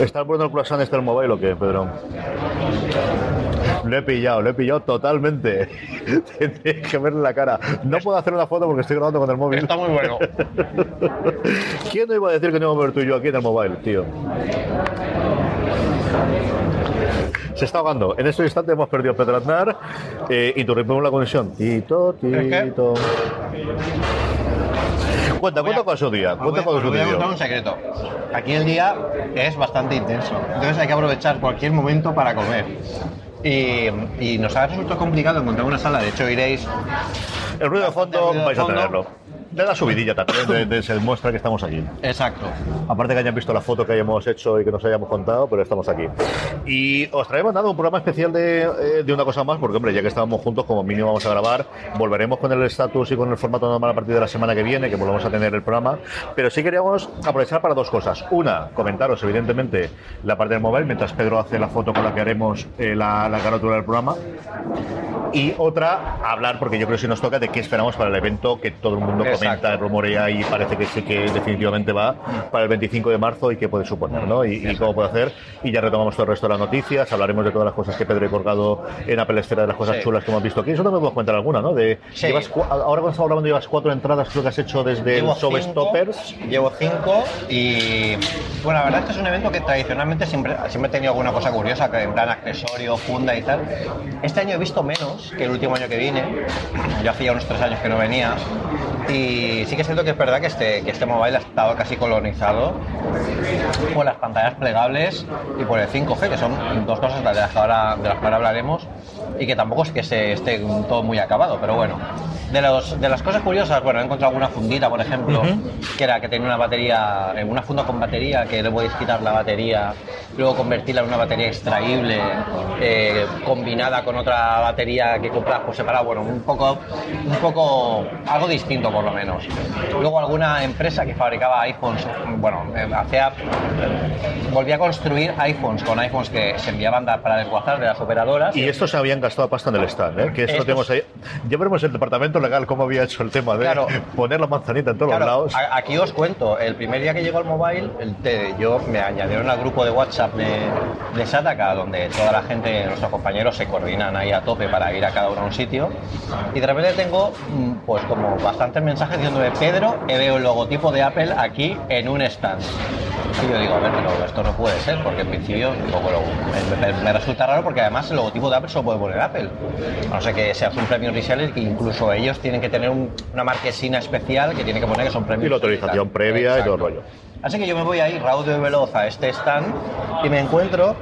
¿Está bueno el croissant este del mobile o qué, Pedro? Lo he pillado, lo he pillado totalmente. Tienes que verle la cara. No puedo hacer una foto porque estoy grabando con el móvil. Está muy bueno. ¿Quién no iba a decir que no íbamos a ver tú y yo aquí en el mobile, tío? Se está ahogando. En este instante hemos perdido a Pedro Aznar. Eh, interrumpimos la conexión. Tito, tito. Cuenta, cuenta con su día. Cuenta con su voy a día. contar un secreto. Aquí el día es bastante intenso. Entonces hay que aprovechar cualquier momento para comer. Y, y nos ha resultado complicado encontrar una sala. De hecho, iréis. El ruido de fondo ruido de vais a tenerlo. De la subidilla también, de, de- se demuestra que estamos aquí. Exacto. Aparte que hayan visto la foto que hayamos hecho y que nos hayamos contado, pero estamos aquí. Y os traemos nada, un programa especial de, eh, de una cosa más, porque hombre, ya que estábamos juntos, como mínimo vamos a grabar, volveremos con el estatus y con el formato normal a partir de la semana que viene, que volvamos a tener el programa. Pero sí queríamos aprovechar para dos cosas. Una, comentaros evidentemente la parte del móvil, mientras Pedro hace la foto con la que haremos eh, la, la carátula del programa. Y otra, hablar, porque yo creo que si nos toca, de qué esperamos para el evento que todo el mundo. Comenta, rumorea y parece que sí que definitivamente va para el 25 de marzo y qué puede suponer, ¿no? Y, y cómo puede hacer. Y ya retomamos todo el resto de las noticias, hablaremos de todas las cosas que Pedro ha colgado en Apple Esfera, de las cosas Sí. chulas que hemos visto aquí. Eso me puedes contar alguna, ¿no? De, Sí. llevas ahora cuando estamos hablando llevas cuatro entradas, creo que has hecho desde Llevo el Showstoppers. Llevo cinco y bueno, la verdad es que es un evento que tradicionalmente siempre, siempre he tenido alguna cosa curiosa, que en plan accesorio, funda y tal. Este año he visto menos que el último año que vine. Yo hacía unos tres años que no venía. Y sí que siento que es verdad que este, que este mobile ha estado casi colonizado por las pantallas plegables y por el 5G, que son dos cosas de las que ahora, de las que ahora hablaremos y que tampoco es que se esté todo muy acabado, pero bueno. De, los, de las cosas curiosas, bueno, he encontrado alguna fundita, por ejemplo, que era que tenía una batería, eh, una funda con batería, que le podéis quitar la batería, luego convertirla en una batería extraíble, eh, combinada con otra batería que compras por separado, bueno, un poco, un poco, algo distinto por lo menos. Luego alguna empresa que fabricaba iPhones, bueno, eh, hacía, volvía a construir iPhones con iPhones que se enviaban para desguazar de las operadoras. Y estos se habían gastado pasta en el stand, ¿eh? que eso lo Estos- tenemos ahí. Ya veremos el departamento legal cómo había hecho el tema de Claro. poner la manzanita en todos Claro, los lados. aquí os cuento, el primer día que llegó el mobile, el te- yo me añadieron al grupo de WhatsApp de, de Sataka, donde toda la gente, nuestros compañeros, se coordinan ahí a tope para ir a cada uno a un sitio. Y de repente tengo, mm, pues como bastantes mensajes diciéndome, Pedro, he veo el logotipo de Apple aquí en un stand. Y yo digo, a ver, pero esto no puede ser, porque en principio me, me- me resulta raro porque además el logotipo de Apple solo puede poner Apple. A no ser que seas un premio reseller que incluso ellos tienen que tener un- una marquesina especial que tiene que poner que son premios. Y la autorización previa y todo el rollo. Así que yo me voy ahí raudo y veloz a este stand y me encuentro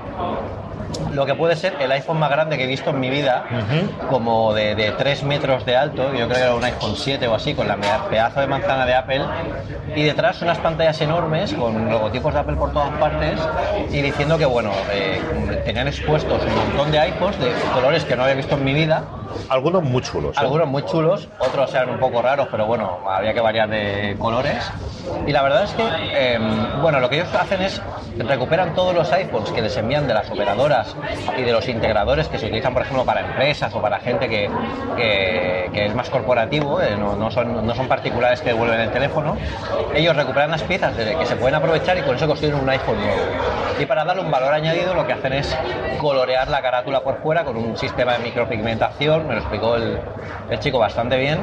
lo que puede ser el iPhone más grande que he visto en mi vida, como de, de 3 metros de alto, yo creo que era un iPhone 7 o así, con la pedazo de manzana de Apple, y detrás unas pantallas enormes con logotipos de Apple por todas partes, y diciendo que, bueno, eh, tenían expuestos un montón de iPhones de colores que no había visto en mi vida, Algunos muy chulos. ¿eh? algunos muy chulos, otros eran un poco raros, pero bueno, había que variar de colores. Y la verdad es que, eh, bueno, lo que ellos hacen es recuperan todos los iPhones que les envían de las operadoras y de los integradores que se utilizan, por ejemplo, para empresas o para gente que, que, es más corporativo, eh, no, no, son, no son particulares que devuelven el teléfono, ellos recuperan las piezas que se pueden aprovechar y con eso construyen un iPhone nuevo. Y para darle un valor añadido lo que hacen es colorear la carátula por fuera con un sistema de micropigmentación, me lo explicó el, el chico bastante bien.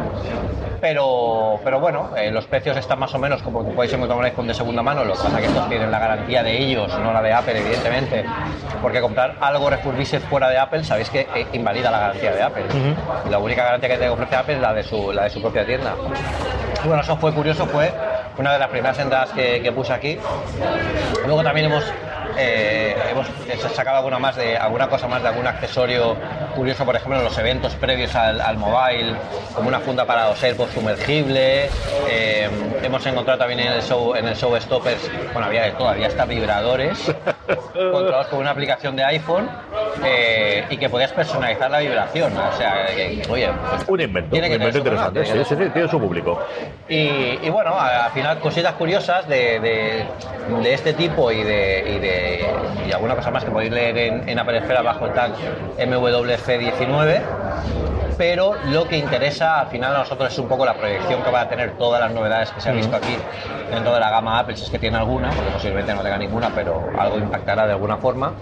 Pero, pero bueno, eh, los precios están más o menos como que podéis encontrar un iPhone de segunda mano, lo que pasa es que estos tienen la garantía de ellos, no la de Apple, evidentemente, porque comprar algo refurbished fuera de Apple, sabéis que eh, invalida la garantía de Apple. La única garantía que te ofrece Apple es la de su, la de su propia tienda. Y bueno, eso fue curioso, fue una de las primeras entradas que, que puse aquí. Luego también hemos, eh, hemos sacado alguna, más de, alguna cosa más de algún accesorio curioso, por ejemplo, en los eventos previos al, al mobile, como una funda para los AirPods sumergible. eh, hemos encontrado también en el show, en el show Stoppers, bueno, había de todo, había hasta vibradores controlados con una aplicación de iPhone eh, y que podías personalizar la vibración. O sea, que, que, oye, pues, Un invento, tiene un que invento cosa, interesante. tiene que Sí, sí, sí, tiene su público. y, y bueno, al final cositas curiosas de, de- de este tipo y de, y de y alguna cosa más que podéis leer en, en Apple Esfera bajo el tag MWF19. Pero lo que interesa al final a nosotros es un poco la proyección que va a tener todas las novedades que se han visto aquí dentro de la gama Apple, si es que tiene alguna, porque posiblemente no tenga ninguna, pero algo impactará de alguna forma.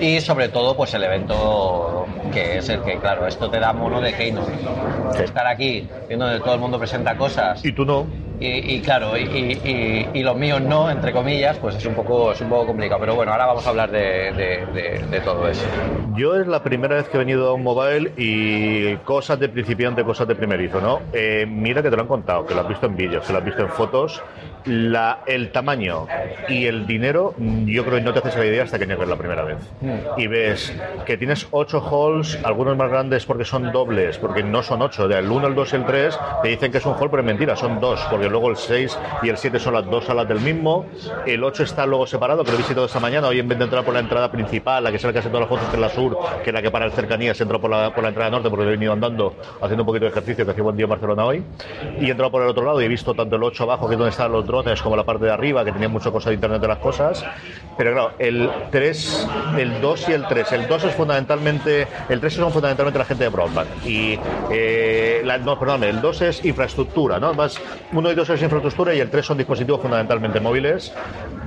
Y sobre todo, pues el evento que es el que, claro, esto te da mono de Keynote. Estar aquí viendo donde todo el mundo presenta cosas Y tú no. Y, y claro, y, y- los míos no, entre comillas, pues es un poco, es un poco complicado. Pero bueno, ahora vamos a hablar de todo eso. Yo es la primera vez que he venido a un mobile y cosas de principiante, cosas de primerizo, ¿no? Eh, mira que te lo han contado, que lo has visto en vídeos, que lo has visto en fotos. La, el tamaño y el dinero, yo creo que no te haces la idea hasta que llegues la primera vez. Y ves que tienes ocho halls, algunos más grandes porque son dobles, porque no son ocho. El 1, el 2 y el 3 te dicen que es un hall, pero es mentira, son dos, porque luego el 6 y el 7 son las dos salas del mismo. El 8 está luego separado, que lo he visitado esta mañana. Hoy en vez de entrar por la entrada principal, la que es la que hace todas las fotos, que es la sur, que es la que para el cercanías, entro por la, por la entrada norte, porque he venido andando haciendo un poquito de ejercicio, que hacía buen día en Barcelona hoy. Y he entrado por el otro lado y he visto tanto el 8 abajo, que es donde están los drones, como la parte de arriba, que tenía mucha cosa de Internet de las cosas. Pero claro, el 3, el 2 y el 3. El 2 es fundamentalmente, el 3 son fundamentalmente la gente de broadband. Y, eh, la- no, perdón, el 2 es infraestructura, ¿no? Más, uno y dos es infraestructura y el 3 son dispositivos fundamentalmente móviles.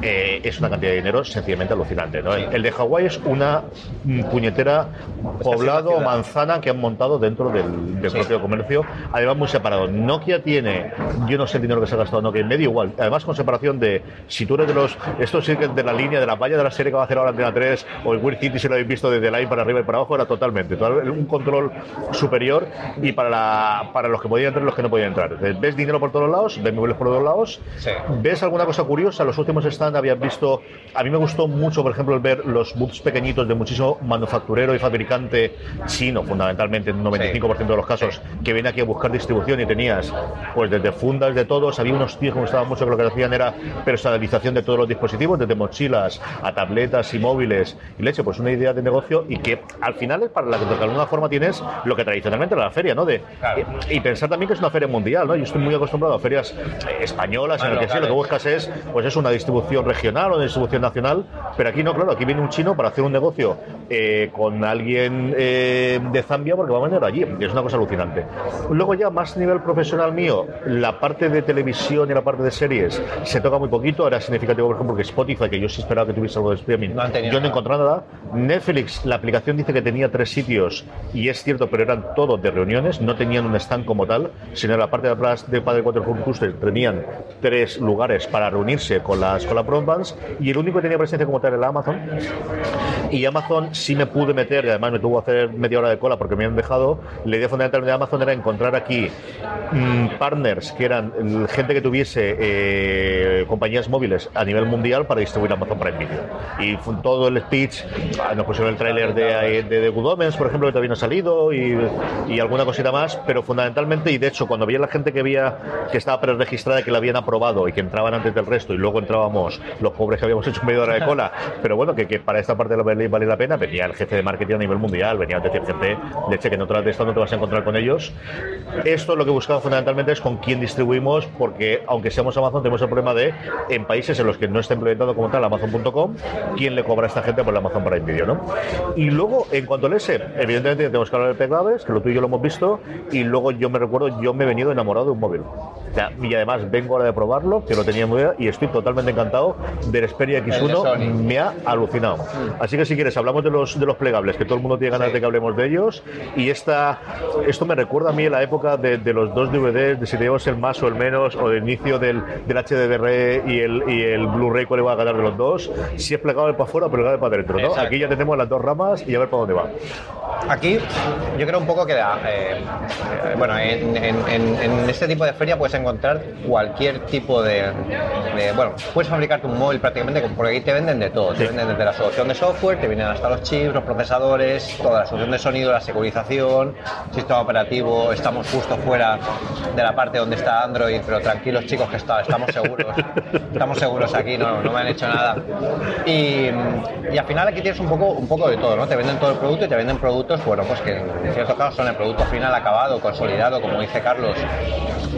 Eh, es una cantidad de dinero sencillamente alucinante, ¿no? El, el de Hawái es una mm, puñetera poblado o manzana que han montado dentro del, del propio comercio, además muy separado. Nokia tiene, yo no sé el dinero que se ha gastado Nokia, medio igual, además con separación de, si tú eres de los, esto sí que de la línea, de la valla de la serie que va a hacer ahora Antena 3, o el Weird City, si lo habéis visto desde line para arriba y para abajo, era totalmente, un control superior y para, la, para los que podían entrar y los que no podían entrar. Ves dinero por todos lados, ves móviles por todos lados, Sí. ves alguna cosa curiosa, los últimos stands habías visto, a mí me gustó mucho, por ejemplo, el ver los booths pequeñitos de muchísimo manufacturero y fabricante chino, fundamentalmente, en un 95% de los casos, que viene aquí a buscar distribución y tenías, pues desde fundas de todos, había unos tíos que me mucho que lo que hacían era personalización de todos los dispositivos, desde mochilas a tabletas y móviles y leche, pues una idea de negocio y que al final es para la que de alguna forma tienes lo que tradicionalmente era la feria, ¿no? De, Claro. y, y pensar también que es una feria mundial, ¿no? Yo estoy muy acostumbrado a ferias eh, españolas en las que sí, lo que buscas es, pues es una distribución regional o una distribución nacional, pero aquí no, claro, aquí viene un chino para hacer un negocio eh, con alguien eh, de Zambia porque va a venir allí, y es una cosa alucinante. Luego ya más a nivel profesional mío, la parte de televisión y la parte de series se toca muy poquito, era significativo por ejemplo que Spotify, que yo sí esperaba que tuviese algo de streaming, No yo no he nada. encontrado nada. Netflix, la aplicación dice que tenía tres sitios y es cierto, pero eran todos de reuniones, no tenían un stand como tal, sino en la parte de atrás de Padre 4 Cluster tenían tres lugares para reunirse con las con broadbands y el único que tenía presencia como tal era Amazon. Y Amazon sí me pude meter, y además me tuvo que hacer media hora de cola porque me han dejado. La idea fundamental de Amazon era encontrar aquí mm, partners que eran mm, gente que tuviese eh, compañías móviles a nivel mundial para distribuir Amazon Prime Video. Y todo el speech, ah, nos pusieron el tráiler de, de, de Good Omens, por ejemplo, que todavía no ha salido, y, y alguna cosita más, pero fundamentalmente, y de hecho, cuando veía la gente que había que estaba preregistrada, que la habían aprobado y que entraban antes del resto, y luego entrábamos los pobres que habíamos hecho media hora de cola, pero bueno, que, que para esta parte de la vale, vale la pena, venía el jefe de marketing a nivel mundial, venía a decir gente, leche, que no te de esto no te vas a encontrar con ellos. Esto lo que buscaba fundamentalmente es con quién distribuimos, porque aunque seamos Amazon, tenemos el problema de, en países en los que no está implementado como tal Amazon.com, ¿quién le cobra a esta gente por el Amazon Prime Video, ¿no? Y luego, en cuanto al S, evidentemente tenemos que hablar de Pegables, que lo tú y yo lo hemos visto, y luego yo me recuerdo, yo me he venido enamorado de un móvil. O sea, y además vengo ahora de probarlo, que lo tenía muy bien, y estoy totalmente encantado del Xperia El de X1, Sony. me ha alucinado. Así que si quieres, hablamos de los, de los plegables, que todo el mundo tiene ganas de que hablemos de ellos, y esta, esto me recuerda a mí la época de, de los dos DVDs, de si teníamos el más o el menos, o del inicio del, del HDR y el, y el Blu-ray, cuál iba a ganar de los dos, si es plegable para afuera o plegable para adentro, ¿no? Aquí ya tenemos las dos ramas y a ver para dónde va. Aquí yo creo un poco que da, eh, eh, bueno, en, en- en- en este tipo de feria puedes encontrar cualquier tipo de, de- bueno, puedes fabricarte un móvil prácticamente porque aquí te venden de todo, te venden desde la solución de software, te vienen hasta los chips, los procesadores, toda la solución de sonido, la securización, sistema operativo, estamos justo fuera de la parte donde está Android, pero tranquilos chicos que está, estamos seguros, estamos seguros aquí, no, no me han hecho nada. Y, y al final aquí tienes un poco, un poco de todo, ¿no? Te venden todo el producto y te venden productos, bueno, pues que en ciertos casos son el producto final acabado, consolidado, como dice Carlos,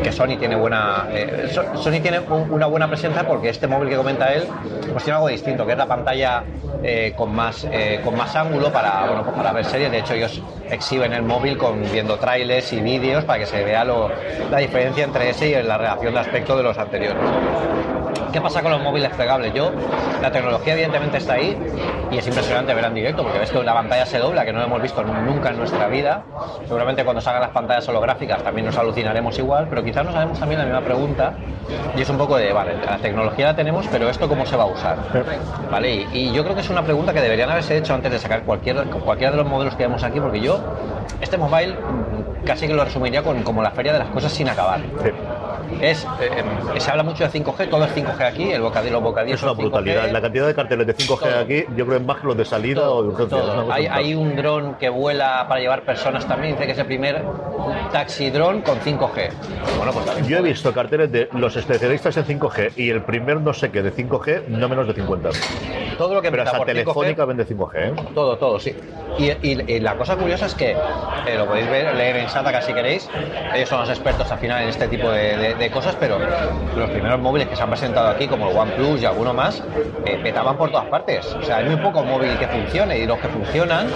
que Sony tiene buena eh, So- Sony tiene un- una buena presencia porque este móvil que comenta él pues tiene algo distinto que es la pantalla eh, con más eh, con más ángulo para bueno pues para ver series de hecho ellos exhiben el móvil con viendo trailers y vídeos para que se vea lo- la diferencia entre ese y la relación de aspecto de los anteriores ¿Qué pasa con los móviles plegables? Yo, la tecnología evidentemente está ahí y es impresionante ver en directo porque ves que la pantalla se dobla, que no lo hemos visto nunca en nuestra vida. Seguramente cuando salgan las pantallas holográficas también nos alucinaremos igual, pero quizás nos haremos también la misma pregunta y es un poco de, vale, la tecnología la tenemos, pero ¿esto cómo se va a usar? ¿Vale? Y, y yo creo que es una pregunta que deberían haberse hecho antes de sacar cualquier, cualquiera de los modelos que vemos aquí porque yo, este mobile mm, casi que lo resumiría con como la feria de las cosas sin acabar. Sí. Es, eh, se habla mucho de 5G, todo es 5G aquí, el bocadillo, los bocadillos Es una son 5G. brutalidad. La cantidad de carteles de 5G Todo. aquí, yo creo que es más que los de salida o de urgencia. Todo. Hay, hay un dron que vuela para llevar personas también, dice que es el primer taxi dron con 5G. Bueno, pues también. Yo he visto carteles de los especialistas en 5G y el primer no sé qué de 5G, no menos de 50. todo lo que Pero hasta por 5G, Telefónica vende 5G, ¿eh? Todo, todo, sí. Y, y- y la cosa curiosa es que, eh, lo podéis ver, leer en Sataka si queréis, ellos son los expertos al final en este tipo de, de- de cosas, pero los primeros móviles que se han presentado aquí, como el OnePlus y alguno más, eh, petaban por todas partes. O sea, hay muy poco móvil que funcione y los que funcionan,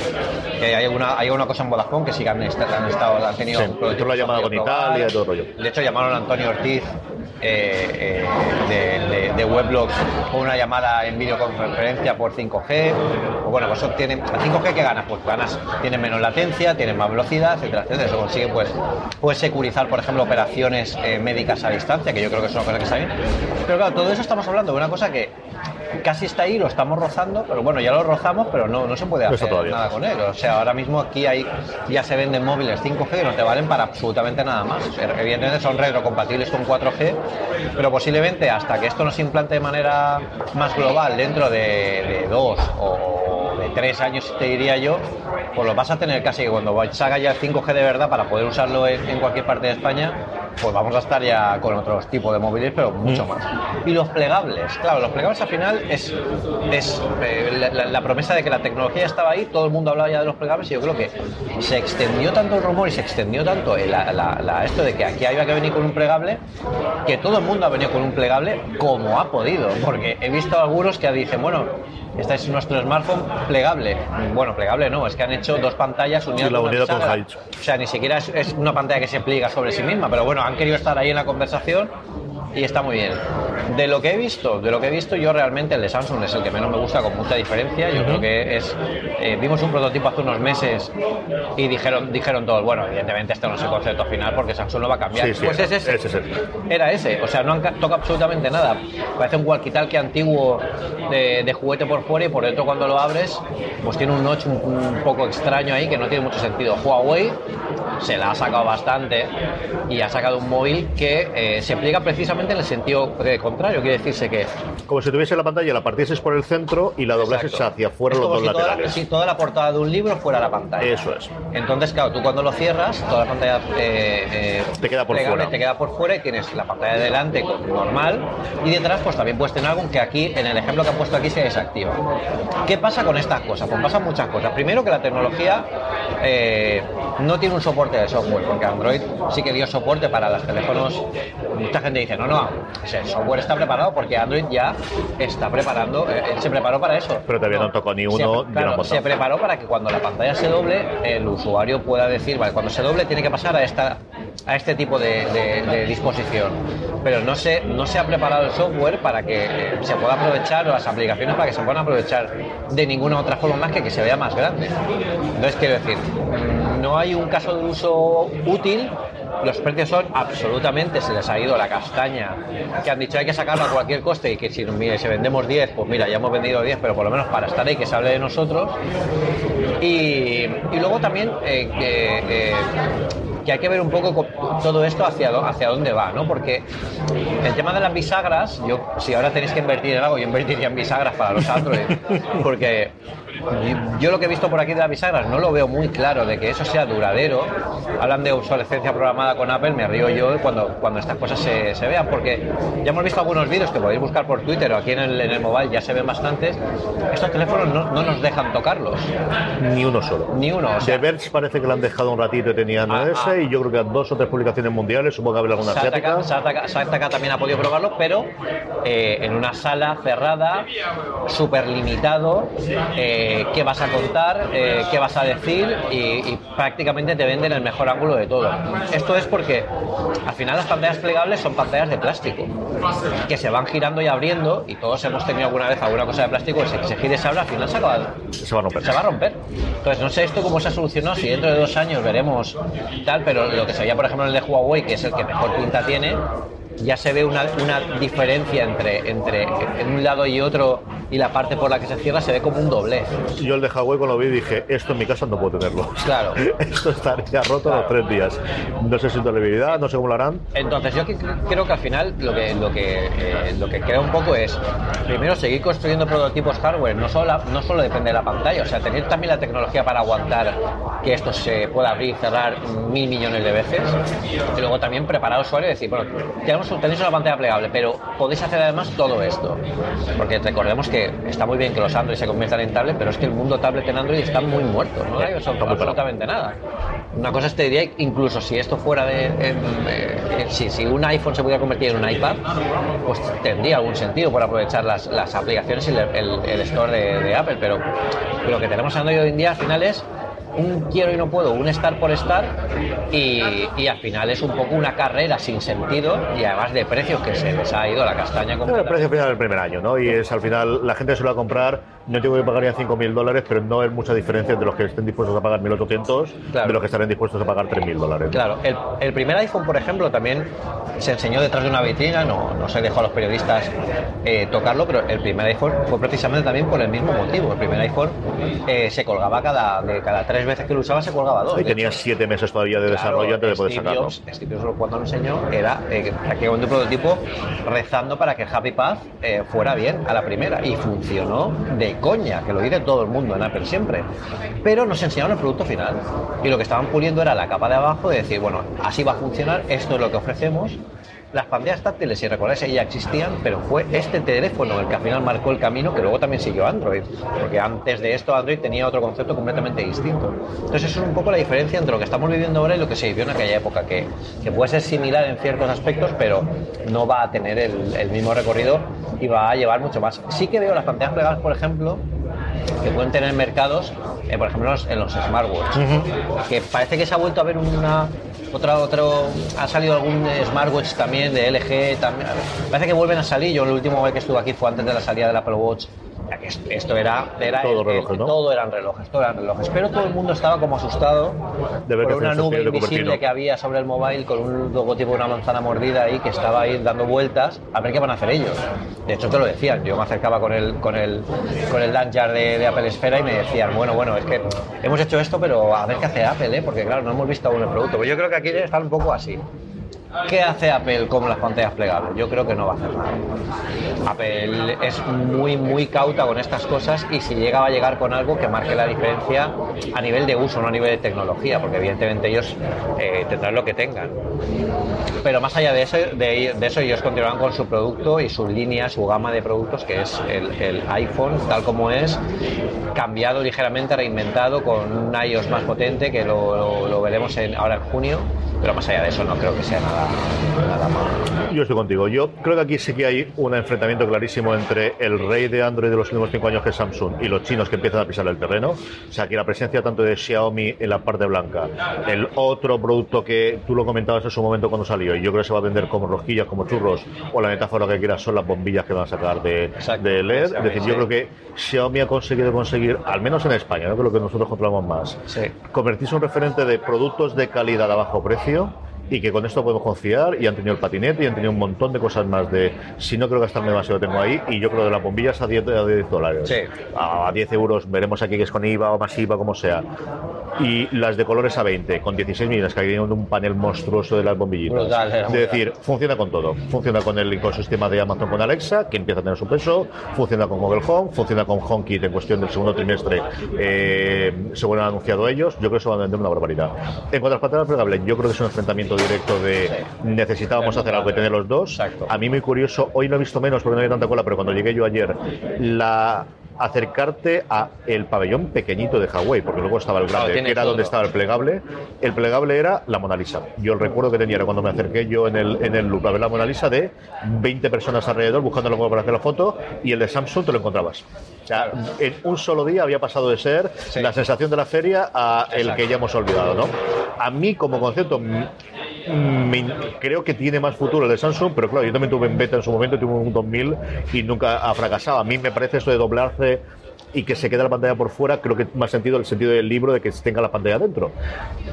que hay alguna, hay una cosa en Vodafone que sí que han, est- han estado, han tenido... Sí, esto lo ha llamado que con. Italia y todo el rollo. De hecho, llamaron a Antonio Ortiz eh, eh, de, de, de Weblogs con una llamada en videoconferencia por 5G. Pues bueno, pues eso tiene, ¿a 5G qué ganas? Pues ganas, tienen menos latencia, tienen más velocidad, etcétera, etcétera. Eso consigue, pues, puedes securizar, por ejemplo, operaciones eh, médicas a distancia, que yo creo que es una cosa que está bien. Pero claro, todo eso estamos hablando de una cosa que casi está ahí, lo estamos rozando, pero bueno, ya lo rozamos, pero no, no se puede hacer nada con él. O sea, ahora mismo aquí hay, ya se venden móviles 5G que no te valen para absolutamente nada más. Evidentemente son retrocompatibles con 4G, pero posiblemente hasta que esto no se implante de manera más global dentro de, de dos o de tres años, te diría yo, pues lo vas a tener casi que cuando salga ya el 5G de verdad para poder usarlo en, en cualquier parte de España, pues vamos a estar ya con otros tipos de móviles, pero mucho más. Y los plegables, claro, los plegables al final es, es eh, la, la- promesa de que la tecnología estaba ahí, todo el mundo hablaba ya de los plegables y yo creo que se extendió tanto el rumor y se extendió tanto el- la- la- esto de que aquí había que venir con un plegable, que todo el mundo ha venido con un plegable como ha podido, porque he visto algunos que dicen, bueno, este es nuestro smartphone plegable. Bueno, plegable no, es que han hecho dos pantallas unidas Sí, la unidad con. O sea, ni siquiera es, es una pantalla que se pliega sobre sí misma, pero bueno, han querido estar ahí en la conversación y está muy bien. De lo que he visto, de lo que he visto, yo realmente el de Samsung es el que menos me gusta con mucha diferencia. Yo creo que es. eh, vimos un prototipo hace unos meses y dijeron, dijeron todos, bueno, evidentemente este no es el concepto final porque Samsung lo va a cambiar. Sí, sí, pues es ese. ese es. Era ese, o sea, no han ca- tocado absolutamente nada. Parece un walkie-talkie antiguo de, de juguete por fuera y por dentro cuando lo abres, pues tiene un notch un, un poco extraño ahí que no tiene mucho sentido. Huawei se la ha sacado bastante y ha sacado un móvil que eh, se pliega precisamente en el sentido eh, contrario. Quiere decirse que Como si tuviese la pantalla, la partieses por el centro y la doblases Exacto. hacia afuera los dos si toda- laterales. si toda la portada de un libro fuera la pantalla. Eso es. Entonces, claro, tú cuando lo cierras, toda la pantalla eh, eh, Te queda por fuera. te queda por fuera y tienes la pantalla de delante con- normal y detrás pues también puedes tener algo que aquí, en el ejemplo que han puesto aquí, se desactiva. ¿Qué pasa con estas cosas? Pues pasan muchas cosas. Primero que la tecnología eh, no tiene un soporte de software, porque Android sí que dio soporte para los teléfonos. Mucha gente dice, no, no, no, el software está preparado porque Android ya está preparando, eh, él se preparó para eso. Pero todavía no tocó ni uno, Se, claro, se preparó para que cuando la pantalla se doble, el usuario pueda decir, vale, cuando se doble tiene que pasar a esta a este tipo de, de- de disposición. Pero no se, no se ha preparado el software para que eh, se pueda aprovechar, o las aplicaciones para que se puedan aprovechar de ninguna otra forma más que que se vea más grande. Entonces, quiero decir, no hay un caso de uso útil. Los precios son absolutamente, se les ha ido la castaña. Que han dicho hay que sacarlo a cualquier coste y que si, mire, si vendemos 10, pues mira, ya hemos vendido 10, pero por lo menos para estar ahí que se hable de nosotros. Y, y luego también eh, que, eh, que hay que ver un poco co- todo esto hacia, hacia dónde va, ¿no? Porque el tema de las bisagras, yo si ahora tenéis que invertir en algo, yo invertiría en bisagras para los Android, porque yo- lo que he visto por aquí de las bisagras no lo veo muy claro de que eso sea duradero. Hablan de obsolescencia programada con Apple, me río yo cuando, cuando estas cosas se, se vean, porque ya hemos visto algunos vídeos que podéis buscar por Twitter o aquí en el, en el mobile ya se ven bastantes. Estos teléfonos no, no nos dejan tocarlos, Ni uno solo. ni uno. O sea, The Verge parece que lo han dejado un ratito y tenían Ah, ese, ah. y yo creo que dos o tres publicaciones mundiales, supongo que habrá alguna asiática. Sataka- Sataka también ha podido probarlo, pero eh, en una sala cerrada, súper limitado, eh, qué vas a contar, eh, qué vas a decir y, y prácticamente te venden el mejor ángulo de todo. Esto es porque al final las pantallas plegables son pantallas de plástico, que se van girando y abriendo y todos hemos tenido alguna vez alguna cosa de plástico que se, que se gire y se abra, al final se acaba, Se va a romper. se va a romper. Entonces, no sé esto cómo se ha solucionado, si dentro de dos años veremos tal, pero lo que se veía, por ejemplo, en el de Huawei, que es el que mejor pinta tiene, ya se ve una, una diferencia entre, entre en un lado y otro y la parte por la que se cierra se ve como un doblez. Yo el de Huawei cuando lo vi dije, esto en mi casa no puedo tenerlo. Claro. Esto estaría roto a los tres días. No sé si durabilidad, no sé cómo lo harán. Entonces yo creo que al final lo que, lo que, eh, lo que queda un poco es, primero, seguir construyendo prototipos hardware, no solo, no solo depende de la pantalla, o sea, tener también la tecnología para aguantar que esto se pueda abrir y cerrar mil millones de veces, y luego también preparar al usuario y decir, bueno, tenemos, tenéis una pantalla plegable, pero podéis hacer además todo esto, porque recordemos que está muy bien que los Android se conviertan en tablet, pero es que el mundo tablet en Android está muy muerto, no hay absolutamente nada. Una cosa es, te diría, incluso si esto fuera de. en, eh, si, si un iPhone se pudiera convertir en un iPad, pues tendría algún sentido por aprovechar las, las aplicaciones y el, el- el store de, de Apple, pero lo que tenemos Android hoy en día al final es un quiero y no puedo, un estar por estar y, y al final es un poco una carrera sin sentido y además de precios que se les ha ido la castaña El completamente. precio final del primer año, ¿no? Y es al final, la gente a comprar, no tengo que pagaría 5.000 dólares, pero no es mucha diferencia entre los que estén dispuestos a pagar 1.800 Claro. de los que estarán dispuestos a pagar 3.000 dólares. Claro, el, el primer iPhone, por ejemplo, también se enseñó detrás de una vitrina, no, no se dejó a los periodistas eh, tocarlo, pero el primer iPhone fue precisamente también por el mismo motivo. El primer iPhone eh, se colgaba cada, de cada tres veces que lo usaba, se colgaba dos. Y tenía hecho, siete meses todavía de desarrollo claro, antes de poder sacarlo. Jobs, Steve Jobs cuando lo enseñó era eh, prácticamente un prototipo rezando para que el Happy Path eh, fuera bien a la primera y funcionó de coña, que lo dice todo el mundo en Apple siempre. Pero nos enseñaron el producto final y lo que estaban puliendo era la capa de abajo de decir, bueno, así va a funcionar, esto es lo que ofrecemos. Las pantallas táctiles, si recordáis, ya existían, pero fue este teléfono el que al final marcó el camino que luego también siguió Android, porque antes de esto Android tenía otro concepto completamente distinto. Entonces eso es un poco la diferencia entre lo que estamos viviendo ahora y lo que se vivió en aquella época, que, que puede ser similar en ciertos aspectos, pero no va a tener el, el mismo recorrido y va a llevar mucho más. Sí que veo las pantallas plegables, por ejemplo, que pueden tener mercados, eh, por ejemplo, en los, en los smartwatch, que parece que se ha vuelto a ver una otra otro ha salido algún smartwatch también de LG también parece que vuelven a salir yo el último vez que estuve aquí fue antes de la salida del Apple Watch esto era, era Todo el- el- ¿no? todo eran relojes todo eran relojes pero todo el mundo estaba como asustado De ver por una nube invisible que había sobre el móvil con un logotipo de una manzana mordida ahí que estaba ahí dando vueltas a ver qué van a hacer ellos. De hecho te lo decían, yo me acercaba con el con el con el Lanyard de, de Apple Esfera y me decían, bueno, bueno, es que hemos hecho esto, pero a ver qué hace Apple, ¿eh? porque claro, no hemos visto aún el producto. Pues yo creo que aquí está un poco así. ¿Qué hace Apple con las pantallas plegables? Yo creo que no va a hacer nada. Apple es muy, muy cauta con estas cosas y si llega va a llegar con algo que marque la diferencia a nivel de uso, no a nivel de tecnología, porque evidentemente ellos eh, tendrán lo que tengan. Pero más allá de eso, de, eso, ellos continuarán con su producto y su línea, su gama de productos, que es el, iPhone, tal como es, cambiado ligeramente, reinventado, con un iOS más potente, que lo, veremos ahora en junio. Pero más allá de eso, no creo que sea nada, Yo estoy contigo. Yo creo que aquí sí que hay un enfrentamiento clarísimo entre el rey de Android de los últimos cinco años, que es Samsung, y los chinos que empiezan a pisar el terreno. O sea, que la presencia tanto de Xiaomi en la parte blanca, el otro producto que tú lo comentabas en su momento cuando salió, y yo creo que se va a vender como rosquillas, como churros, o la metáfora que quieras, son las bombillas que van a sacar de, LED. Es decir, yo creo que Xiaomi ha conseguido conseguir, al menos en España, ¿no? que es lo que nosotros controlamos más, Sí. convertirse en un referente de productos de calidad a bajo precio y que con esto podemos confiar y han tenido el patinete y han tenido un montón de cosas más de si no creo gastarme demasiado tengo ahí y yo creo que las bombillas a 10, a 10 dólares. Sí. a 10 euros veremos aquí que es con IVA o más IVA como sea. Y las de colores a 20 con 16 millones que hay un panel monstruoso de las bombillitas. Brutal, es decir funciona con todo. Funciona con el ecosistema de Amazon con Alexa que empieza a tener su peso. Funciona con Google Home funciona con HomeKit en cuestión del segundo trimestre eh, según han anunciado ellos. Yo creo que eso va a vender una barbaridad. En cuanto a las pantallas plegables yo creo que es un enfrentamiento directo de necesitábamos hacer algo y tener los dos Exacto. a mí muy curioso hoy lo he visto menos porque no había tanta cola pero cuando llegué yo ayer la acercarte a el pabellón pequeñito de Huawei porque luego estaba el grande que era todo. donde estaba el plegable el plegable era la Mona Lisa yo el recuerdo que tenía era cuando me acerqué yo en el en el loop a ver la Mona Lisa de 20 personas alrededor buscándolo como para hacer la foto y el de Samsung te lo encontrabas o sea, en un solo día había pasado de ser Sí. la sensación de la feria a el Exacto. que ya hemos olvidado, ¿no? A mí como concepto me- creo que tiene más futuro el de Samsung, pero claro, yo también tuve en beta en su momento, tuve un 2000 y nunca ha fracasado. A mí me parece esto de doblarse y que se quede la pantalla por fuera, creo que más sentido el sentido del libro de que tenga la pantalla dentro.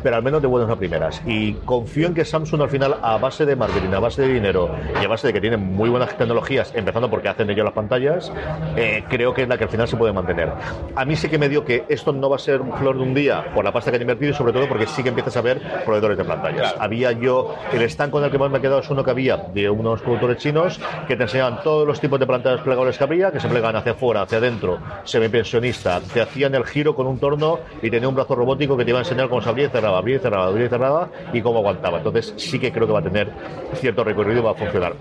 Pero al menos de buenas a primeras. Y confío en que Samsung al final, a base de marketing, a base de dinero y a base de que tienen muy buenas tecnologías, empezando porque hacen ellos las pantallas, eh, creo que es la que al final se puede mantener. A mí sí que me dio que esto no va a ser un flor de un día por la pasta que han invertido y sobre todo porque sí que empiezas a ver proveedores de pantallas. Había yo, el stand con el que más me he quedado es uno que había de unos productores chinos que te enseñaban todos los tipos de pantallas plegables que había, que se plegan hacia afuera, hacia adentro, semipensionista, te hacían el giro con un torno y tenía un brazo robótico que te iba a enseñar cómo se abría y cerraba, abría y cerraba, abría y cerraba y cómo aguantaba. Entonces sí que creo que va a tener cierto recorrido y va a funcionar.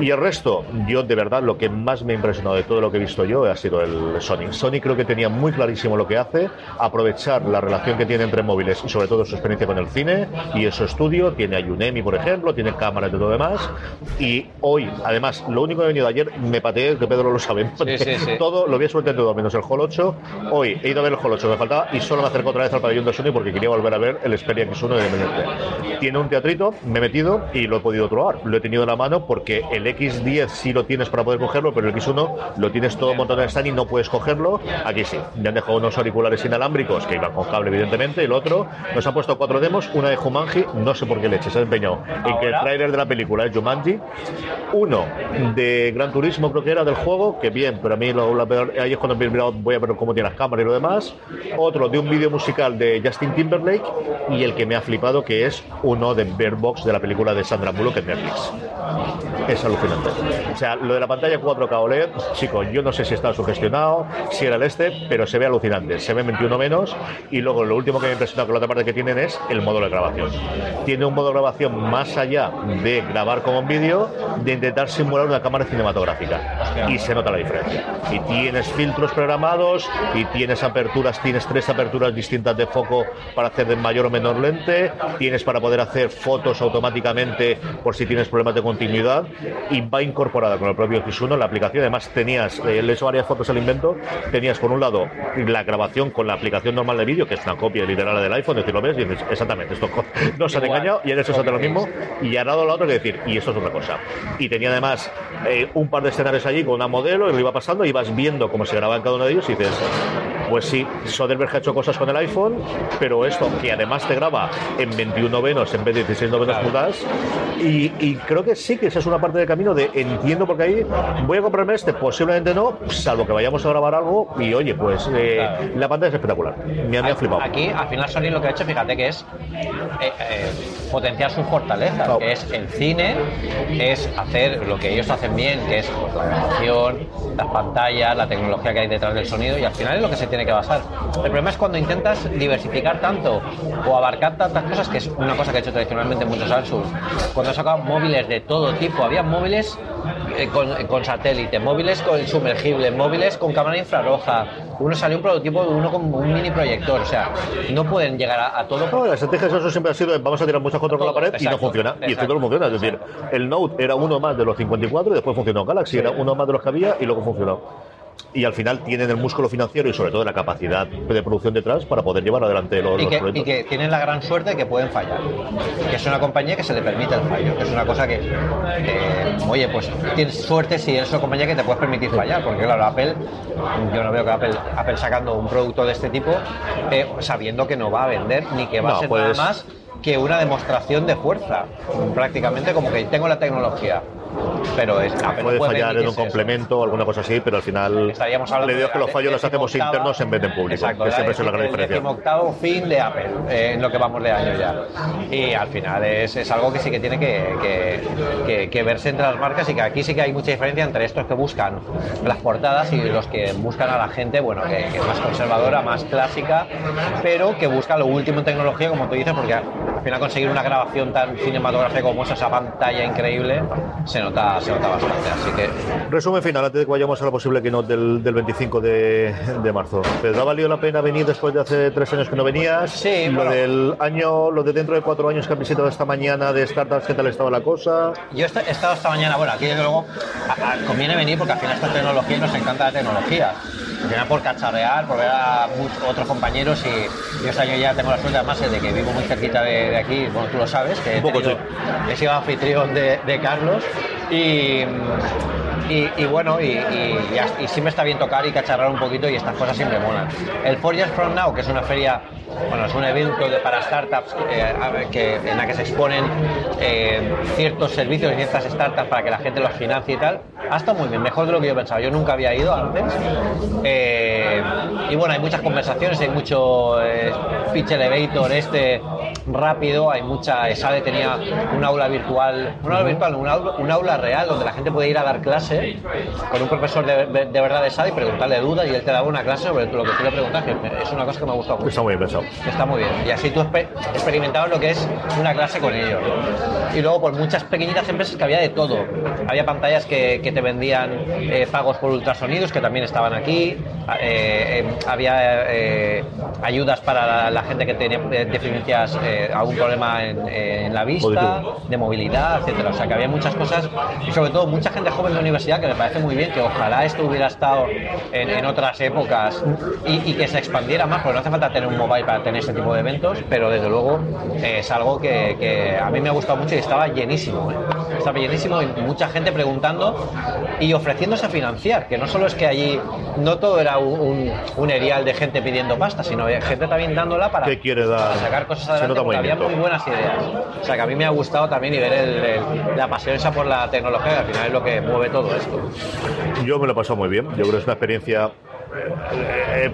Y el resto, yo de verdad lo que más me ha impresionado de todo lo que he visto yo ha sido el Sony. Sony creo que tenía muy clarísimo lo que hace, aprovechar la relación que tiene entre móviles y sobre todo su experiencia con el cine y en su estudio, tiene a Unemi por ejemplo, tiene cámaras de todo demás y hoy, además, lo único que he venido ayer, me pateé, que Pedro lo sabe, Sí, sí, sí. todo lo había suelto en todo, menos el Hall 8, hoy he ido a ver el Hall 8, me faltaba y solo me acerco otra vez al pabellón de Sony porque quería volver a ver el Xperia X1 de Independiente. Tiene un teatrito, me he metido y lo he podido probar, lo he tenido en la mano porque el X10 sí lo tienes para poder cogerlo, pero el X1 lo tienes todo montado en stand y no puedes cogerlo, aquí sí, me han dejado unos auriculares inalámbricos que iban con cable evidentemente, el otro. Nos han puesto cuatro demos, una de Jumanji, no sé por qué leche, se ha empeñado en que el trailer de la película es Jumanji, uno de Gran Turismo creo que era del juego, que bien, pero a mí lo, la peor- ahí es cuando me he voy a ver cómo tiene las cámaras y lo demás, otro de un vídeo musical de Justin Timberlake y el que me ha flipado que es uno de Bird Box de la película de Sandra Bullock en Netflix. Es alucinante. O sea, lo de la pantalla 4K OLED, chicos, yo no sé si está sugestionado, si era el este, pero se ve alucinante. Se ve 21 menos. Y luego lo último que me ha impresionado con la otra parte que tienen es el módulo de grabación. Tiene un modo de grabación más allá de grabar como un vídeo, de intentar simular una cámara cinematográfica. Y se nota la diferencia. Y tienes filtros programados, y tienes aperturas, tienes tres aperturas distintas de foco para hacer de mayor o menor lente, tienes para poder hacer fotos automáticamente por si tienes problemas de continuidad y va incorporada con el propio X1 la aplicación. Además, tenías, eh, le he hecho varias fotos al invento, tenías por un lado la grabación con la aplicación normal de vídeo, que es una copia literal del iPhone, es decir, lo ves y dices, exactamente, esto no se han engañado y han hecho exactamente lo mismo y han dado la otra que decir, y esto es otra cosa. Y tenía además eh, un par de escenarios allí con una modelo y lo iba pasando y vas viendo cómo se grababa en cada uno de ellos y dices, pues sí, Soderbergh ha hecho cosas con el iPhone, pero esto, que además te graba en 21 novenos en vez de 16 novenos pulgadas, y, y creo que sí que esa es una parte del camino de entiendo porque ahí voy a comprarme este, posiblemente no, salvo que vayamos a grabar algo, y oye, pues eh, Claro. la pantalla es espectacular, me, me ha flipado. Aquí, al final, Sony lo que ha hecho, fíjate que es eh, eh, potenciar sus fortalezas, Claro. que es el cine, es hacer lo que ellos hacen bien, que es pues, la grabación, las pantallas, la tecnología que hay detrás del sonido, y al final es lo que se tiene que basar. El problema es cuando intentas diversificar tanto o abarcar tantas cosas, que es una cosa que ha hecho tradicionalmente muchos Samsung. Cuando han sacado móviles de todo tipo, había móviles eh, con, con satélite, móviles con sumergibles, móviles con cámara infrarroja. Uno salió un prototipo de uno con un mini proyector. O sea, no pueden llegar a, a todo. No, la estrategia de Samsung siempre ha sido vamos a tirar muchas fotos por la pared y no Exacto, funciona. Y este exacto. todo funciona. Es decir, el Note era uno más de los 54 y después funcionó Galaxy, era uno más de los que había y luego funcionó. Y al final tienen el músculo financiero y sobre todo la capacidad de producción detrás para poder llevar adelante los, y los que, proyectos. y que tienen la gran suerte de que pueden fallar. Que es una compañía que se le permite el fallo. Que es una cosa que, que, oye, pues tienes suerte si eres una compañía que te puedes permitir fallar. Porque claro, Apple, yo no veo que Apple, Apple sacando un producto de este tipo eh, sabiendo que no va a vender ni que va No, a ser pues- nada más que una demostración de fuerza. Prácticamente como que tengo la tecnología. Pero es no Puede fallar en un complemento o alguna cosa así, pero al final Estaríamos hablando le digo de que los fallos los hacemos internos en vez de en público, Exacto, que siempre es la gran el diferencia. decimoctavo fin de Apple eh, en lo que vamos de año ya. Y al final es, es algo que sí que tiene que, que- que- que verse entre las marcas y que aquí sí que hay mucha diferencia entre estos que buscan las portadas y los que buscan a la gente, bueno, que, que es más conservadora, más clásica, pero que busca lo último en tecnología, como tú dices, porque al final conseguir una grabación tan cinematográfica como esa, esa pantalla increíble, se nota, se nota bastante. Así que Resumen final, antes de que vayamos a la posible keynote del, del 25 de, de marzo. ¿Te ha valido la pena venir después de hace tres años que no venías? Sí, Lo bueno. del año, lo de dentro de cuatro años que han visitado esta mañana de startups, ¿qué tal estaba la cosa? Yo he esta- he estado esta mañana, bueno, aquí desde luego a- a- conviene venir porque al final esta tecnología nos encanta la tecnología. Al final por cacharrear, por ver a muchos otros compañeros y yo este año ya tengo la suerte además de que vivo muy cerquita de, de aquí, bueno, tú lo sabes, que poco, he sido anfitrión de, de Carlos y, y, y bueno, y, y, y siempre está bien tocar y cacharrar un poquito y estas cosas siempre molan. El Four Years From Now, que es una feria, bueno, es un evento de, para startups eh, que, en la que se exponen eh, ciertos servicios y ciertas startups para que la gente los financie y tal, ha estado muy bien, mejor de lo que yo pensaba. Yo nunca había ido antes. Eh, y bueno, hay muchas conversaciones, hay mucho pitch elevator este rápido, hay mucha, Sade tenía un aula virtual, un aula virtual, un aula, un aula real donde la gente puede ir a dar clase con un profesor de, de- de verdad de Sade y preguntarle dudas y él te daba una clase sobre lo que tú le preguntas, que es una cosa que me ha gustado mucho. Está muy bien pensado. Está muy bien. Y así tú exper- experimentabas lo que es una clase con ellos. Y luego por muchas pequeñitas empresas que había de todo. Había pantallas que, que te vendían eh, pagos por ultrasonidos, que también estaban aquí. Eh, eh, había eh, ayudas para la, la gente que tenía eh, deficiencias, eh, algún problema en, en la vista, de movilidad, etcétera. O sea que había muchas cosas y sobre todo mucha gente joven de universidad que me parece muy bien que ojalá esto hubiera estado en, en otras épocas y, y que se expandiera más, porque no hace falta tener un mobile para tener este tipo de eventos, pero desde luego eh, es algo que, que a mí me ha gustado mucho y estaba llenísimo. ¿eh? Estaba llenísimo y mucha gente preguntando y ofreciéndose a financiar, que no solo es que allí no todo era un, un, un erial de gente pidiendo pasta, sino gente también dándola para, ¿Qué quiere dar? para sacar cosas adelante porque había muy buenas ideas. O sea que a mí me ha gustado también y ver el- el- la pasión esa por la tecnología, que al final es lo que mueve todo esto. Yo me lo he pasado muy bien. Yo creo que es una experiencia eh,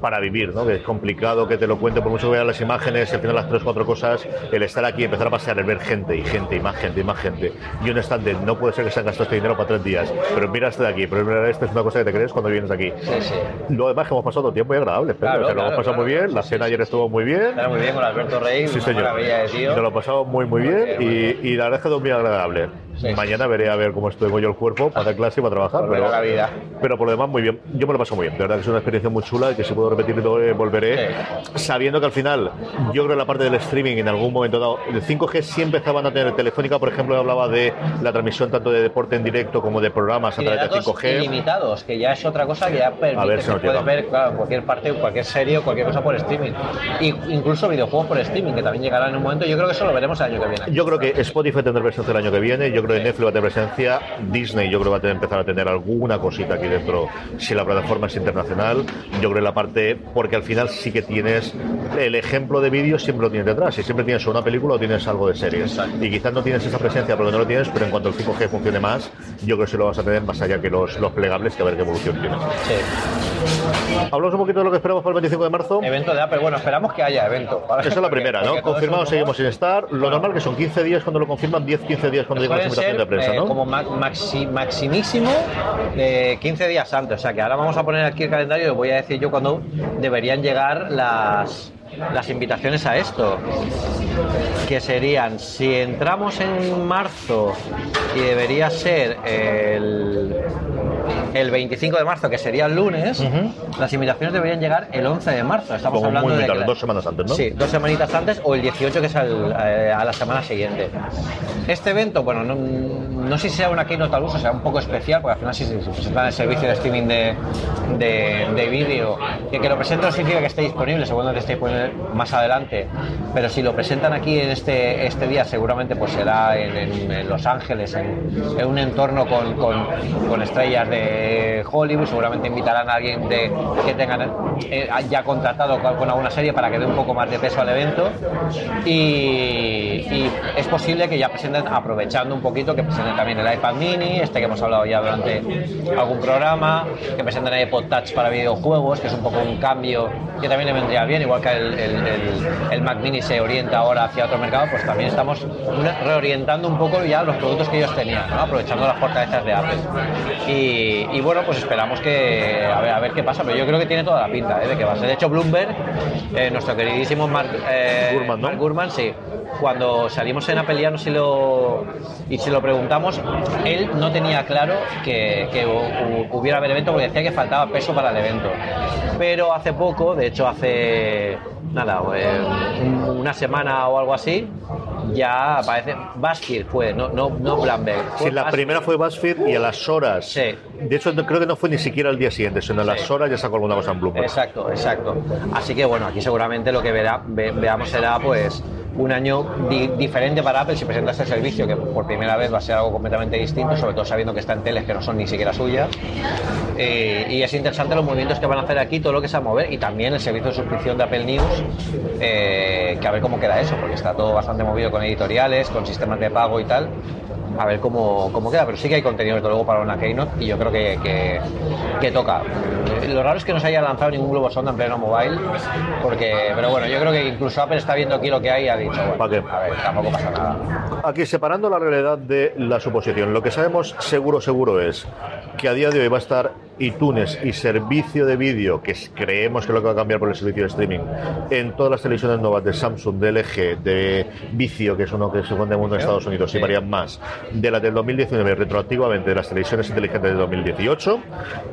para vivir, ¿no? Que es complicado que te lo cuente, por mucho que veas las imágenes, al final las tres cuatro cosas, el estar aquí, empezar a pasear, el ver gente y gente y más gente y más gente. Y un stand de, no puede ser que se han gastado este dinero para tres días, pero mira este de aquí, pero mira, esto es una cosa que te crees cuando vienes aquí. Sí, sí. Lo demás que hemos pasado tiempo muy agradable, Pedro, Claro, o sea, lo hemos claro, pasado muy claro. bien, la cena ayer estuvo muy bien. Era muy bien con Alberto Rey, Sí, una señor. maravilla de tío. Nos lo he pasado muy, muy bien bien, muy y, y la verdad es que todo muy agradable. Sí, Mañana veré a ver cómo estoy yo el cuerpo para clase y para trabajar. Volver Pero, la vida. pero por lo demás, muy bien. Yo me lo paso muy bien. De verdad que es una experiencia muy chula y que si puedo repetirlo, eh, volveré. Sabiendo que al final, yo creo que la parte del streaming en algún momento dado, el 5G sí empezaban a tener. Telefónica, por ejemplo, hablaba de la transmisión tanto de deporte en directo como de programas a de través de datos 5G. ilimitados, que ya es otra cosa que ya permite A ver si que puedes ver claro, cualquier parte, cualquier serie o cualquier cosa por streaming. Y incluso videojuegos por streaming, que también llegarán en un momento. Yo creo que eso lo veremos el año que viene. Yo creo que Spotify tendrá presencia el año que viene, yo creo que Netflix va a tener presencia, Disney yo creo que va a tener- empezar a tener alguna cosita aquí dentro si la plataforma es internacional, yo creo que la parte, porque al final sí que tienes el ejemplo de vídeo siempre lo tienes detrás, y siempre tienes una película o tienes algo de series, y quizás no tienes esa presencia porque no lo tienes, pero en cuanto el 5G funcione más, yo creo que sí lo vas a tener más allá que los, los plegables, que a ver qué evolución tiene. Sí. Hablamos un poquito de lo que esperamos para el 25 de marzo. Evento de Apple, bueno, esperamos que haya evento. Esa es la primera, ¿no? Confirmado, seguimos sin estar. Lo normal que son 15 días cuando lo confirman, 10-15 días cuando llegan invitaciones ser de prensa, eh, ¿no? como ma- maxi- maximísimo de 15 días antes. O sea que ahora vamos a poner aquí el calendario y os voy a decir yo cuándo deberían llegar las, las invitaciones a esto, que serían, si entramos en marzo y debería ser el, el 25 de marzo, que sería el lunes, las invitaciones deberían llegar el 11 de marzo. Estamos Como hablando de que- dos semanas antes, ¿no? Sí, dos semanitas antes o el 18 que es al- eh, a la semana siguiente. Este evento, bueno, no, no sé si sea una keynote al uso, será un poco especial, porque al final si se si presenta el servicio de streaming de, de, de vídeo, que, que lo presente no significa que esté disponible, seguramente esté disponible más adelante, pero si lo presentan aquí en este, este día, seguramente pues será en, en- en Los Ángeles, en, en un entorno con, con- con estrellas de Hollywood, seguramente invitarán a alguien que tengan eh, ya contratado con, alguna serie para que dé un poco más de peso al evento y, es posible que ya presenten, aprovechando un poquito, que presenten también el iPad mini, este que hemos hablado ya durante algún programa, que presenten el iPod Touch para videojuegos, que es un poco un cambio que también le vendría bien, igual que el, Mac mini se orienta ahora hacia otro mercado, pues también estamos reorientando un poco ya los productos que ellos tenían, aprovechando las fortalezas de Apple. Y, y bueno, pues esperamos que a ver, a ver qué pasa, pero yo creo que tiene toda la pinta ¿eh? de que va a ser. De hecho, Bloomberg, eh, nuestro queridísimo Mark, eh, Gurman, ¿no? Mark Gurman, sí. Cuando salimos en Apeliano y lo, y si lo preguntamos, él no tenía claro que, que hu- hu- hubiera haber evento porque decía que faltaba peso para el evento. Pero hace poco, de hecho hace nada, un- una semana o algo así, ya aparece. Baskir fue, no, no, no Blamberg. Sí, la primera fue BuzzFeed y a las horas. Sí. De hecho, no- creo que no fue ni siquiera el día siguiente, sino a las Sí. horas ya sacó alguna cosa en Bloomberg. Exacto, exacto. Así que bueno, aquí seguramente lo que verá, ve- veamos será pues un año di- diferente para Apple si presenta este servicio, que por primera vez va a ser algo completamente distinto, sobre todo sabiendo que está en teles que no son ni siquiera suyas. Eh, y es interesante los movimientos que van a hacer aquí, todo lo que se va a mover, y también el servicio de suscripción de Apple News, eh, que a ver cómo queda eso, porque está todo bastante movido con editoriales, con sistemas de pago y tal. A ver cómo, cómo queda, pero sí que hay contenido desde luego para una Keynote y yo creo que, que, que toca. Lo raro es que no se haya lanzado ningún globo sonda en pleno mobile, porque, pero bueno, yo creo que incluso Apple está viendo aquí lo que hay y ha dicho, bueno, ¿Pa' qué? a ver, tampoco pasa nada. Aquí separando la realidad de la suposición, lo que sabemos seguro, seguro es que a día de hoy va a estar iTunes y servicio de vídeo, que creemos que es lo que va a cambiar por el servicio de streaming, en todas las televisiones nuevas de Samsung, de LG, de Vicio, que es uno que se mucho en Estados Unidos, y varias más, de las del 2019 retroactivamente de las televisiones inteligentes de 2018,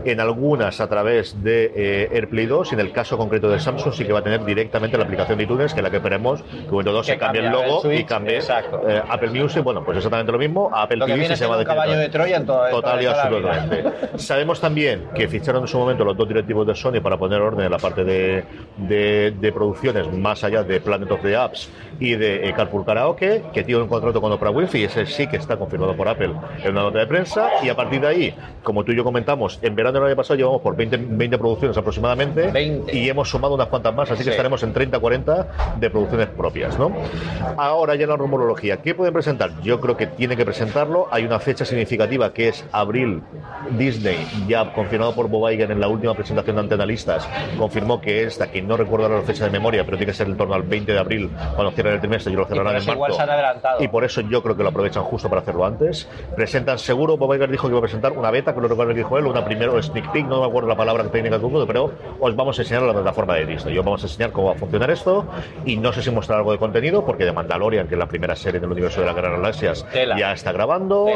en algunas a través de eh, AirPlay 2, y en el caso concreto de Samsung sí que va a tener directamente la aplicación de iTunes, que es la que esperemos que momento 2 Que se cambie el cambie el logo y Switch, cambie eh, Apple Music, bueno, pues exactamente lo mismo. Apple Lo que TV viene sí se va a siendo un caballo de Troya en todo- Total y absolutamente. Sabemos también que ficharon en su momento los dos directivos de Sony para poner orden en la parte de, de- de producciones más allá de Planet of the Apps y de eh, Carpool Karaoke, que tiene un contrato con Oprah Winfrey, y ese sí que está confirmado por Apple en una nota de prensa, y a partir de ahí, como tú y yo comentamos, en verano del año pasado llevamos por 20, 20 producciones aproximadamente, 20. y hemos sumado unas cuantas más, así que Sí. estaremos en 30-40 de producciones propias, ¿no? Ahora ya la rumorología, ¿qué pueden presentar? Yo creo que tiene que presentarlo, hay una fecha significativa que es abril, Disney, ya confirmado por Bob Iger en la última presentación de Antenalistas, confirmó que esta, que no recuerdo la fecha de memoria, pero tiene que ser en torno al 20 de abril, cuando cierren el trimestre, y lo cerrarán en eso igual marzo. se han adelantado. Y por eso yo creo que lo aprovechan justo para hacerlo antes. Presentan seguro, Bob Iger dijo que iba a presentar una beta, que lo recuerdo que dijo él, una primero sneak peek, no me acuerdo la palabra técnica que uso, pero os vamos a enseñar la plataforma de Disney. Yo vamos a enseñar cómo va a funcionar esto y no sé si mostrar algo de contenido, porque de Mandalorian, que es la primera serie del universo de la Guerra de Galaxias, Tela. ya está grabando.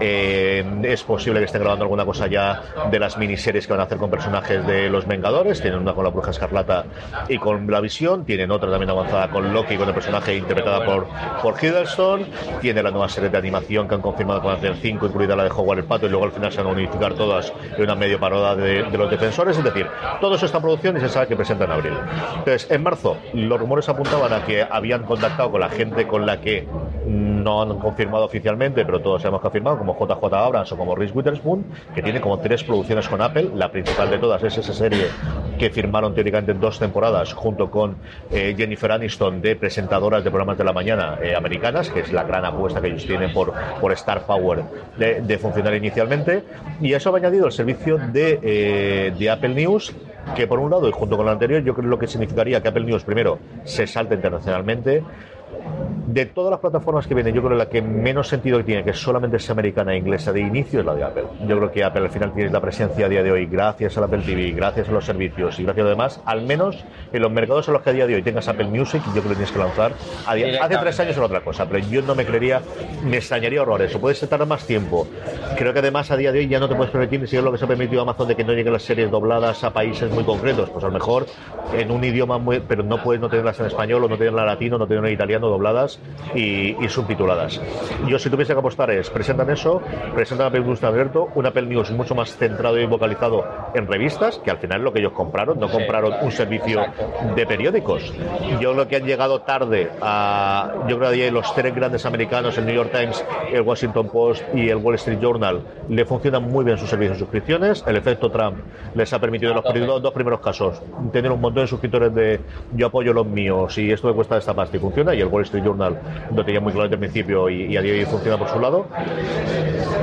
Eh, es posible que estén grabando alguna cosa ya de las miniseries que van a hacer con personajes de los Vengadores. Tienen una con la Bruja Escarlata y con la Visión. Tienen otra también avanzada con Loki, con el personaje interpretada por, por Hiddleston. Tiene la nueva serie de animación que han confirmado que van a hacer cinco, incluida la de Howard el Pato, y luego al final se van a unificar todas en una medio paroda de, de los defensores. Es decir, todo eso está en producción y se sabe que presenta en abril. Entonces, en marzo, los rumores apuntaban a que habían contactado con la gente con la que no han confirmado oficialmente, pero todos sabemos que ha firmado, como JJ Abrams o como Reese Witherspoon, que tiene como tres producciones con Apple. La principal de todas es esa serie que firmaron teóricamente en dos temporadas junto con eh, Jennifer Aniston de presentadoras de programas de la mañana eh, americanas, que es la gran apuesta que ellos tienen por, por Star Power de, de funcionar inicialmente. Y a eso ha añadido el servicio de, eh, de Apple News, que por un lado y junto con lo anterior yo creo lo que significaría que Apple News primero se salte internacionalmente de todas las plataformas que vienen, yo creo que la que menos sentido tiene, que solamente es americana e inglesa de inicio, es la de Apple. Yo creo que Apple al final tiene la presencia a día de hoy, gracias al Apple TV, gracias a los servicios y gracias a lo demás, al menos en los mercados en los que a día de hoy tengas Apple Music, yo creo que tienes que lanzar. A día- hace tres años era otra cosa, pero yo no me creería, me extrañaría horrores. O puedes tardar más tiempo. Creo que además a día de hoy ya no te puedes permitir, si es lo que se ha permitido Amazon, de que no lleguen las series dobladas a países muy concretos. Pues a lo mejor en un idioma muy. Pero no puedes no tenerlas en español o no tenerlas en latino, no tenerlas en italiano dobladas y, y subtituladas. Yo, si tuviese que apostar, es presentan eso, presentan Apple News abierto, un Apple News mucho más centrado y vocalizado en revistas, que al final es lo que ellos compraron, no compraron un servicio de periódicos. Yo creo que han llegado tarde a. Yo creo que los tres grandes americanos, el New York Times, el Washington Post y el Wall Street Journal, le funcionan muy bien sus servicios de suscripciones. El efecto Trump les ha permitido en los dos, primeros casos tener un montón de suscriptores de yo apoyo los míos y esto me cuesta esta pasta y funciona. Y el Wall Street Journal lo tenía muy claro desde el principio y, y a día de hoy funciona por su lado.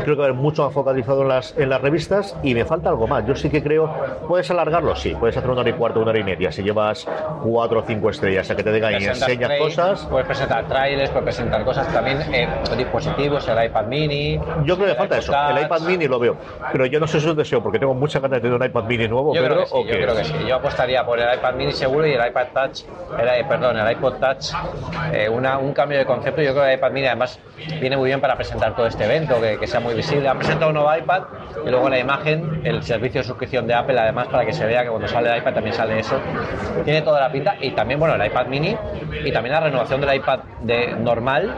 Creo que va a haber mucho más focalizado en las, en las revistas y me falta algo más. Yo sí que creo, puedes alargarlo, sí, puedes hacer una hora y cuarto, una hora y media, si llevas cuatro o cinco estrellas, a que te digan y enseñas trail, cosas. Puedes presentar trailers, puedes presentar cosas también, eh, dispositivos, el iPad mini. Yo creo que el falta eso. El iPad mini lo veo. Pero yo no sé si es un deseo, porque tengo muchas ganas de tener un iPad mini nuevo, Yo Pedro, creo que sí, o yo creo que sí. Yo apostaría por el iPad mini seguro y el iPad Touch, el, eh, perdón, el iPod Touch, eh, una- un cambio de concepto. Yo creo que el iPad mini además viene muy bien para presentar todo este evento, que, que sea muy visible. Han presentado un nuevo iPad y luego la imagen, el servicio de suscripción de Apple, además para que se vea que cuando sale el iPad también sale eso. Tiene toda la pinta y también, bueno, el iPad mini y también la renovación del iPad de normal.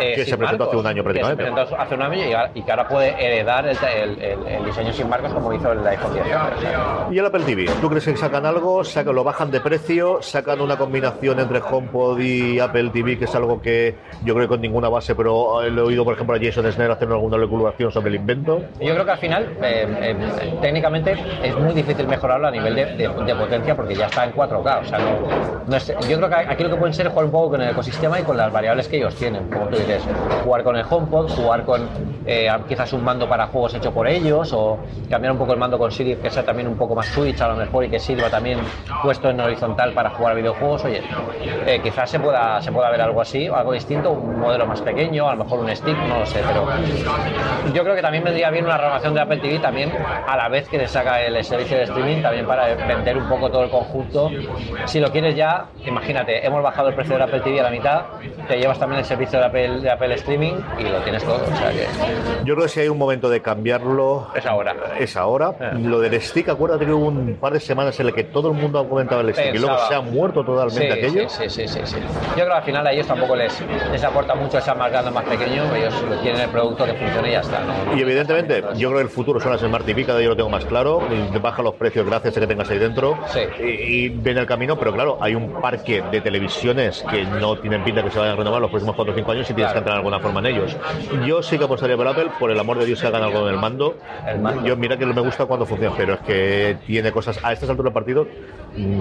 eh, Que se presentó hace un año que se prácticamente. presentó hace un año y, y que ahora puede heredar el, el- el- el diseño sin marcos como hizo el iPhone 10. O sea, Y el Apple TV, ¿tú crees que sacan algo? Sacan, ¿Lo bajan de precio? ¿Sacan una combinación entre HomePod y Apple TV, que es algo que yo creo que con ninguna base, pero he oído, por ejemplo, a Jason Snell hacer alguna luculación sobre el invento? Yo creo que al final, eh, eh, técnicamente, es muy difícil mejorarlo a nivel de, de- de potencia porque ya está en 4K. O sea, no, no es- yo creo que aquí lo que pueden ser es jugar un poco con el ecosistema y con las variables que ellos tienen. Como tú dices, jugar con el HomePod, jugar con eh, quizás un mando para juegos hecho por ellos o cambiar un poco el mando con Siri que sea también un poco más Switch a lo mejor y que sirva también puesto en horizontal para jugar videojuegos. Oye, eh, quizás se pueda, se pueda ver algo así, algo distinto, un modelo más pequeño, a lo mejor un stick, no lo sé, pero yo creo que también vendría bien una renovación de Apple TV también a la vez que le saca el servicio de streaming también para vender un poco todo el conjunto. Si lo quieres ya, imagínate, hemos bajado el precio del Apple TV a la mitad, te llevas también el servicio de Apple, de Apple Streaming y lo tienes todo. O sea que Yo creo que si hay un momento de cambiarlo, es ahora. es ahora. Eh. Lo del stick, acuérdate que hubo un par de semanas en el que todo el mundo ha comentado el stick y luego Pensaba. se ha muerto totalmente Sí, aquello. Sí, sí, sí, sí, sí. Yo creo al final a ellos tampoco les, les aporta mucho esa más grande, más pequeño, ellos lo quieren el producto que funcione y ya está. ¿no? Y evidentemente, yo creo que el futuro son las Smart TV, cada día lo tengo más claro. y Baja los precios gracias a que tengas ahí dentro. Sí. Y, y ven el camino, pero claro, hay un parque de televisiones que no tienen pinta que se vayan a renovar los próximos 4 o 5 años y tienes Claro. que entrar de alguna forma en ellos. Yo sí que apostaría por Apple, por el amor de Dios, que hagan algo en el mando. El mando. Yo, mira que me gusta cuando funciona, pero es que tiene cosas. A estas alturas del partido,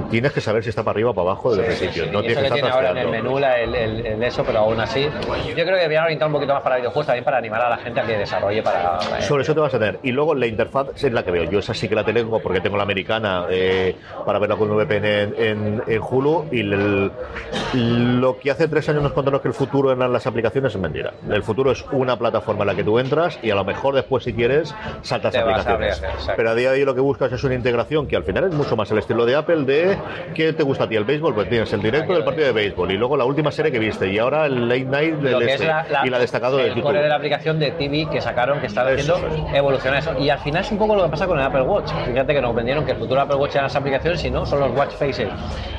tienes que saber si está para arriba o para abajo desde el principio. No tienes que estar tiene ahora en el menú la- el, el- el eso, pero aún así, yo creo que deberían orientar un poquito más para videojuegos también para animar a la gente a que desarrolle para. eh, Sobre eso te vas a tener. Y luego la interfaz es la que veo. Yo esa sí que la tengo porque tengo la americana eh, para verla con VPN en, en, en Hulu. Y lo que hace tres años nos contaron que el futuro eran las aplicaciones es mentira. El futuro es una plataforma en la que tú entras y a lo mejor después, si quieres, saltas vas a aplicaciones. abrir. Pero a día de hoy lo que buscas es una integración que al final es mucho más el estilo de Apple de ¿qué te gusta a ti? ¿El béisbol? Pues tienes el directo del partido de béisbol y luego la última serie que viste y ahora el late night del este, la, la- y la destacado de el YouTube. core de la aplicación de TV que sacaron que está haciendo evolucionar eso y al final es un poco lo que pasa con el Apple Watch fíjate que nos vendieron que el futuro Apple Watch eran las aplicaciones y no son los Watch Faces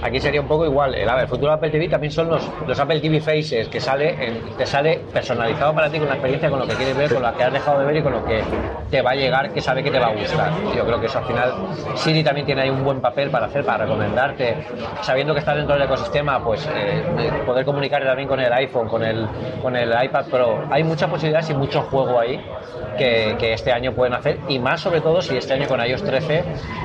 aquí sería un poco igual el, el futuro Apple TV también son los, los Apple TV Faces que sale en- te sale personalizado para ti con la experiencia con lo que quieres ver con lo que has dejado de ver y con lo que te va a llegar que sabe que te va a gustar yo creo que eso al final Siri también tiene ahí un buen papel para hacer para recomendarte sabiendo que está dentro del ecosistema pues eh, poder comunicar también con el iPhone con el con el iPad Pro hay muchas posibilidades y mucho juego ahí que, que este año pueden hacer y más sobre todo si este año con iOS 13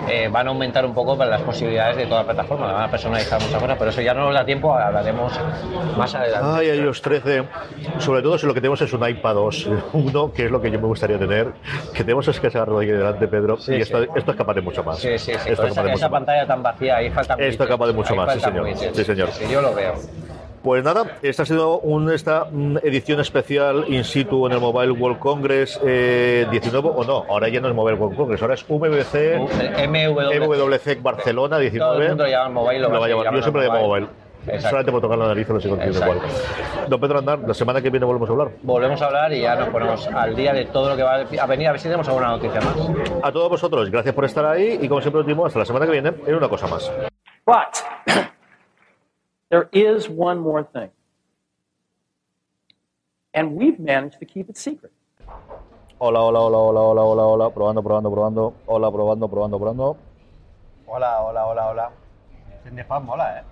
eh, van a aumentar un poco para las posibilidades de toda la plataforma, van a personalizar muchas cosas, pero eso ya no nos da tiempo, hablaremos más adelante. Ay, iOS 13. Sobre todo si lo que tenemos es un iPad 2, uno, que es lo que yo me gustaría tener. Que tenemos es que se agarró aquí delante, Pedro. Sí, y esto, sí. esto es capaz de mucho más. Sí, sí, sí, Esto esa, de esa pantalla tan vacía, ahí falta Esto es capaz de mucho más, sí, señor. Sí, señor. yo lo veo. Pues nada, esta ha sido un- esta mm, edición especial in situ en el Mobile World Congress eh, 19, o no, ahora ya no es Mobile World Congress, ahora es VBC, MW. MWC Barcelona 19. Todo el mundo lo llama Mobile, lo Lo va va a a llamar- seguir Yo siempre le llamo Mobile. Exacto. Solamente por tocar la nariz, no sé con Exacto. igual. Don Pedro Andar, la semana que viene volvemos a hablar. Volvemos a hablar y ya nos ponemos al día de todo lo que va a venir, a ver si tenemos alguna noticia más. A todos vosotros, gracias por estar ahí y como siempre digo, hasta la semana que viene en una cosa más. But there is one more thing. And we've managed to keep it secret. Hola, hola, hola, hola, hola, hola, hola, probando, probando, probando, hola, probando, probando, probando. Hola, hola, hola, hola. Este de fan mola, ¿eh?